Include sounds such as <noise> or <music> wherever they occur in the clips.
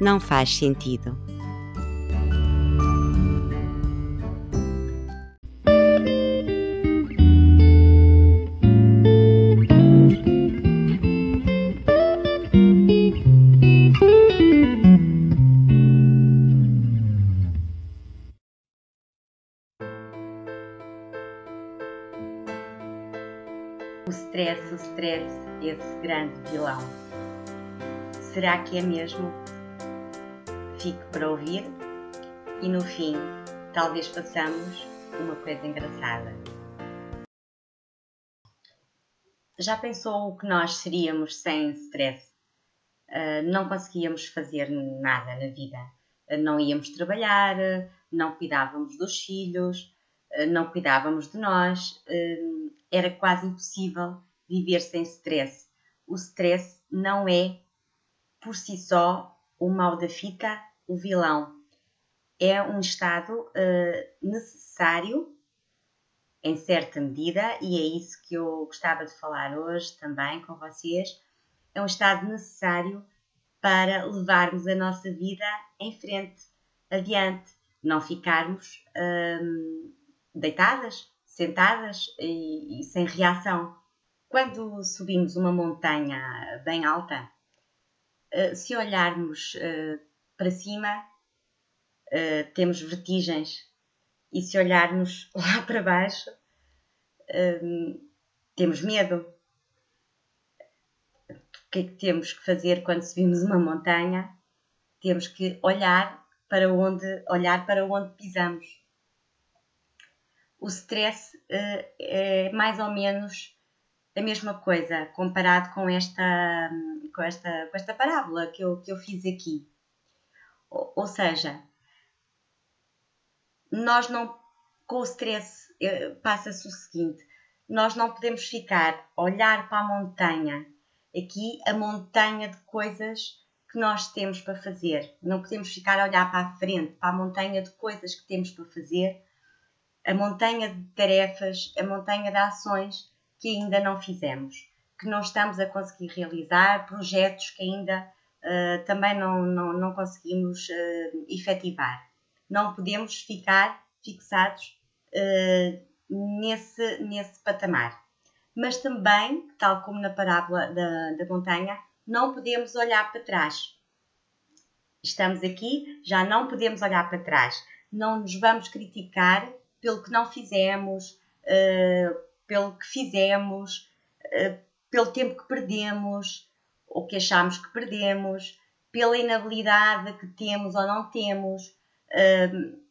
não faz sentido. O stress, o stress, esse grande vilão. Será que é mesmo? Para ouvir e no fim, talvez façamos uma coisa engraçada. Já pensou o que nós seríamos sem stress? Uh, não conseguíamos fazer nada na vida. Uh, não íamos trabalhar, não cuidávamos dos filhos, não cuidávamos de nós. era quase impossível viver sem stress. O stress não é, por si só, o mal da fita, o vilão. É um estado necessário em certa medida, e é isso que eu gostava de falar hoje também com vocês, é um estado necessário para levarmos a nossa vida em frente, adiante, não ficarmos hum, deitadas, sentadas e, e, sem reação. Quando subimos uma montanha bem alta, uh, se olharmos uh, para cima, uh, temos vertigens e se olharmos <laughs> lá para baixo, hum, temos medo. O que é que temos que fazer quando subimos uma montanha? Temos que olhar para onde, olhar para onde pisamos. O stress uh, é mais ou menos a mesma coisa comparado com esta, com esta, com esta parábola que eu, que eu fiz aqui. Ou, seja, nós não, com o stress, eh, passa-se o seguinte: nós não podemos ficar a olhar para a montanha, aqui a montanha de coisas que nós temos para fazer. Não podemos ficar a olhar para a frente, para a montanha de coisas que temos para fazer, a montanha de tarefas, a montanha de ações que ainda não fizemos, que não estamos a conseguir realizar, projetos que ainda uh, também não, não, não conseguimos uh, efetivar não podemos ficar fixados uh, nesse, nesse patamar. Mas também, tal como na parábola da, da montanha, não podemos olhar para trás. Estamos aqui, já não podemos olhar para trás. Não nos vamos criticar pelo que não fizemos, pelo que fizemos, pelo tempo que perdemos, ou que achamos que perdemos, pela inabilidade que temos ou não temos,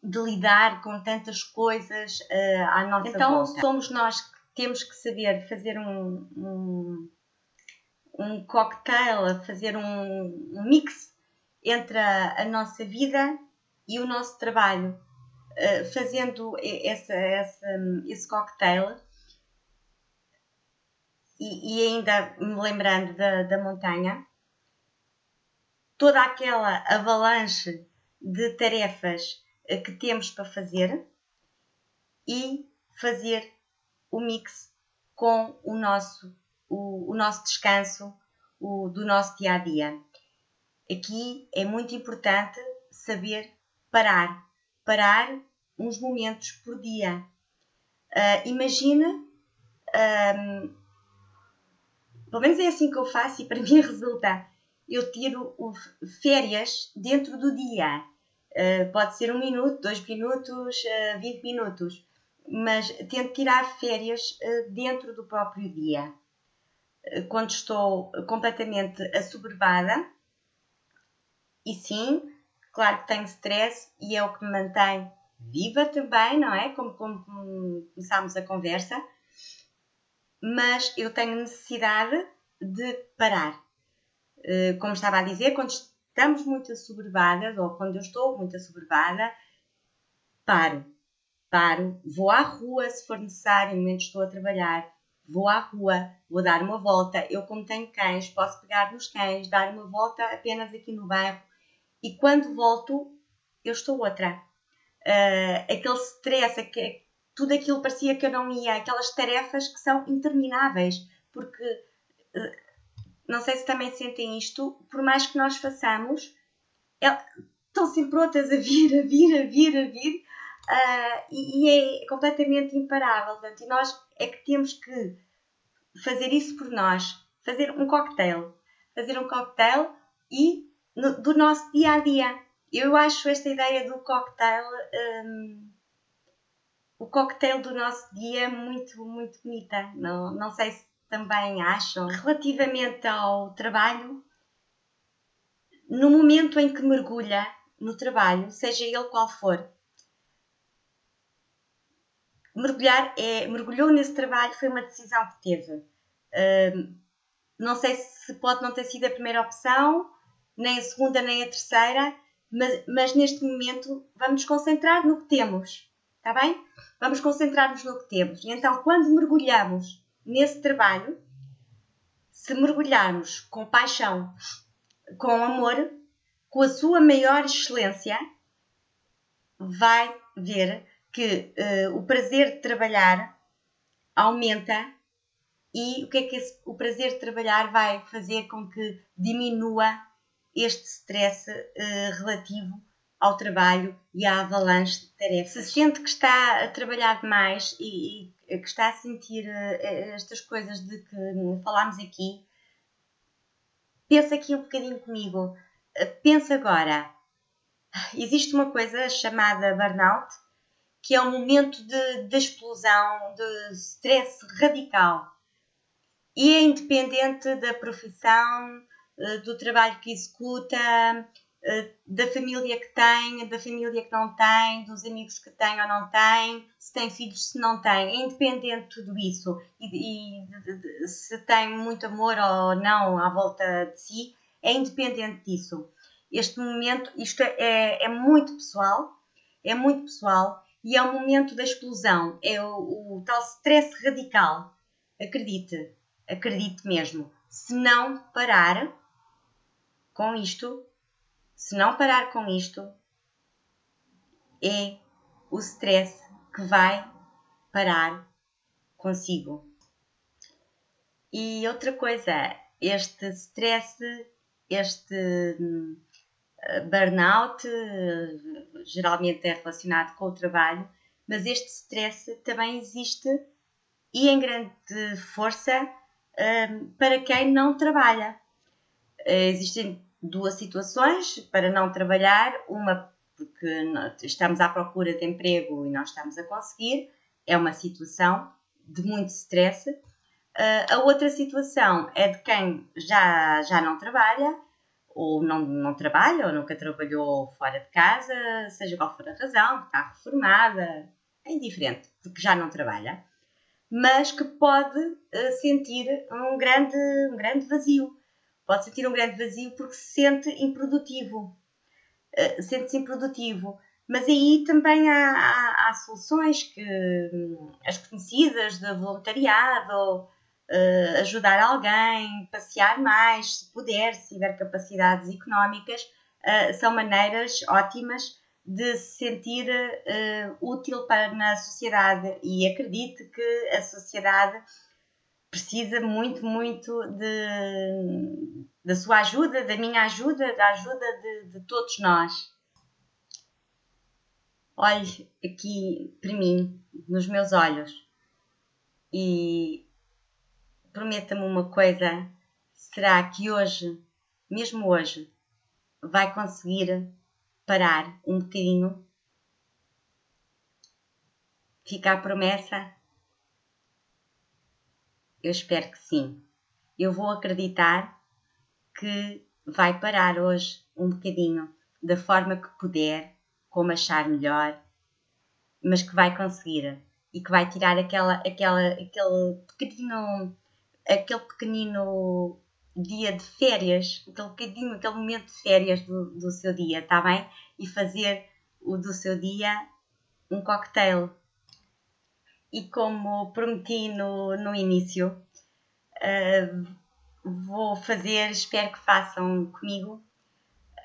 de lidar com tantas coisas uh, à nossa então, volta. Então somos nós que temos que saber fazer um, um, um cocktail, fazer um, um mix entre a, a, nossa vida e o nosso trabalho. Uh, fazendo essa, essa, esse cocktail e, ainda me lembrando da, da montanha, toda aquela avalanche de tarefas eh, que temos para fazer e fazer o mix com o nosso, o, o nosso descanso o, do nosso dia a dia. Aqui é muito importante saber parar, parar uns momentos por dia. Uh, imagina, um, pelo menos é assim que eu faço e para <laughs> mim resulta. Eu tiro férias dentro do dia Uh, pode ser um minuto, dois minutos, uh, 20 minutos, mas tento tirar férias uh, dentro do próprio dia. Uh, quando estou completamente assoberbada, e sim, claro que tenho stress e é o que me mantém viva também, não é? Como, como começámos a conversa, mas eu tenho necessidade de parar. como estava a dizer, quando estamos muito assoberbadas, ou quando eu estou muito assoberbada, paro. Paro, vou à rua se for necessário, no momento estou a trabalhar, vou à rua, vou dar uma volta. Eu, como tenho cães, posso pegar nos cães, dar uma volta apenas aqui no bairro e quando volto, eu estou outra. Uh, aquele stress, tudo aquilo parecia que eu não ia, aquelas tarefas que são intermináveis, porque uh, não sei se também sentem isto, por mais que nós façamos, é, estão sempre outras a vir, a vir, a vir, a vir, uh, e, e, é completamente imparável. Portanto, e nós é que temos que fazer isso por nós, fazer um cocktail, fazer um cocktail e no, do nosso dia a dia. Eu acho esta ideia do cocktail, um, o cocktail do nosso dia muito, muito bonita. Não, não sei se também acham. Relativamente ao trabalho, no momento em que mergulha no trabalho, seja ele qual for, mergulhar é mergulhou nesse trabalho foi uma decisão que teve. Uh, não sei se pode não ter sido a primeira opção, nem a segunda, nem a terceira, mas, mas neste momento vamos concentrar no que temos, está bem? Vamos concentrar-nos no que temos. E então, quando mergulhamos nesse trabalho, se mergulharmos com paixão, com amor, com a sua maior excelência, vai ver que uh, o prazer de trabalhar aumenta e o que é que esse, o prazer de trabalhar vai fazer com que diminua este stress uh, relativo ao trabalho e à avalanche de tarefas. Se sente que está a trabalhar demais e, e que está a sentir uh, estas coisas de que falámos aqui, pensa aqui um bocadinho comigo. Uh, pensa agora. Existe uma coisa chamada burnout que é um momento de, de explosão, de stress radical. E é independente da profissão, eh, do trabalho que executa, eh, da família que tem, da família que não tem, dos amigos que tem ou não tem, se tem filhos, se não tem, é independente de tudo isso e, e de, de, se tem muito amor ou não à volta de si, é independente disso. Este momento, isto é, é muito pessoal, é muito pessoal e é o momento da explosão, é o, o tal stress radical. Acredite, acredite mesmo. Se não parar com isto, se não parar com isto, é o stress que vai parar consigo. E outra coisa, este stress, este burnout geralmente é relacionado com o trabalho, mas este stress também existe e em grande força um, para quem não trabalha. Uh, existem duas situações para não trabalhar, uma porque estamos à procura de emprego e não estamos a conseguir, é uma situação de muito stress. Uh, a outra situação é de quem já, já não trabalha ou não, não trabalha, ou nunca trabalhou fora de casa, seja qual for a razão, está reformada, é indiferente, porque já não trabalha, mas que pode uh, sentir um grande, um grande vazio. Pode sentir um grande vazio porque se sente improdutivo. Uh, sente-se improdutivo. Mas aí também há, há, há soluções que hum, as conhecidas de voluntariado, uh, ajudar alguém, passear mais, se puder, se tiver capacidades económicas, uh, são maneiras ótimas de se sentir uh, útil para na sociedade e acredite que a sociedade precisa muito, muito de, da sua ajuda, da minha ajuda, da ajuda de, de todos nós. Olhe aqui para mim, nos meus olhos, e prometa-me uma coisa: será que hoje, mesmo hoje, vai conseguir parar um bocadinho? Fica a promessa? Eu espero que sim. Eu vou acreditar que vai parar hoje um bocadinho, da forma que puder, como achar melhor, mas que vai conseguir e que vai tirar aquela, aquela, aquele pequenino aquele pequenino dia de férias, aquele bocadinho, aquele momento de férias do, do seu dia, está bem? E fazer o do seu dia um cocktail. E como prometi no, no início, uh, vou fazer, espero que façam comigo,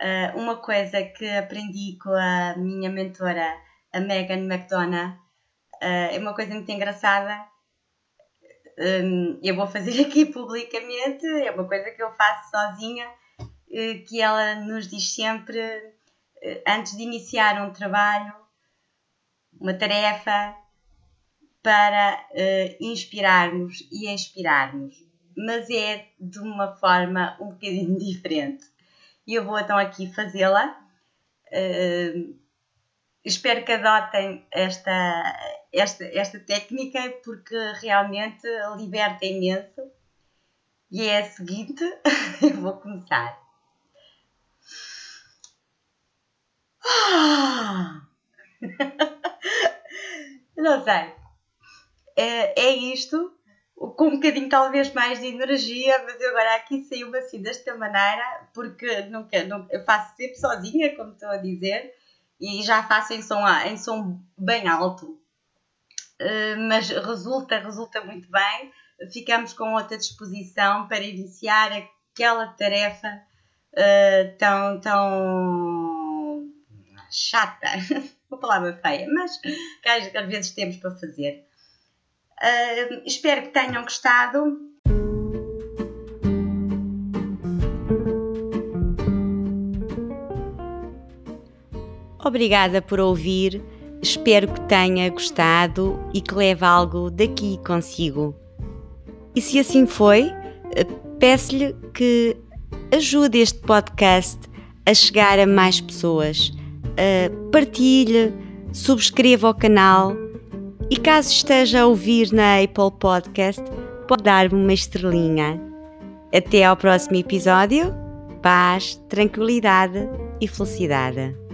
uh, uma coisa que aprendi com a minha mentora, a Megan McDonough. Uh, é uma coisa muito engraçada. Um, eu vou fazer <laughs> aqui publicamente, é uma coisa que eu faço sozinha, que ela nos diz sempre, antes de iniciar um trabalho, uma tarefa, para inspirarmos e inspirarmos mas é de uma forma um bocadinho <laughs> diferente. E eu vou então aqui fazê-la. Uh, espero que adotem esta, esta, esta técnica porque realmente liberta imenso. E é a seguinte, eu <laughs> vou começar. <laughs> Não sei. É, é isto com um bocadinho talvez mais de energia, mas eu agora aqui saiu-me assim desta maneira, porque nunca, nunca, eu faço sempre sozinha, como estou a dizer, e já faço em som, em som bem alto. Uh, mas resulta, resulta muito bem. Ficamos com outra disposição para iniciar aquela tarefa uh, tão, tão chata, <laughs> uma palavra feia, mas que às vezes temos para fazer. Uh, espero que tenham gostado. Obrigada por ouvir. Espero que tenha gostado e que leve algo daqui consigo. E se assim foi, peço-lhe que ajude este podcast a chegar a mais pessoas. Uh, partilhe, subscreva o canal e caso esteja a ouvir na Apple Podcast, pode dar-me uma estrelinha. Até ao próximo episódio. Paz, tranquilidade e felicidade.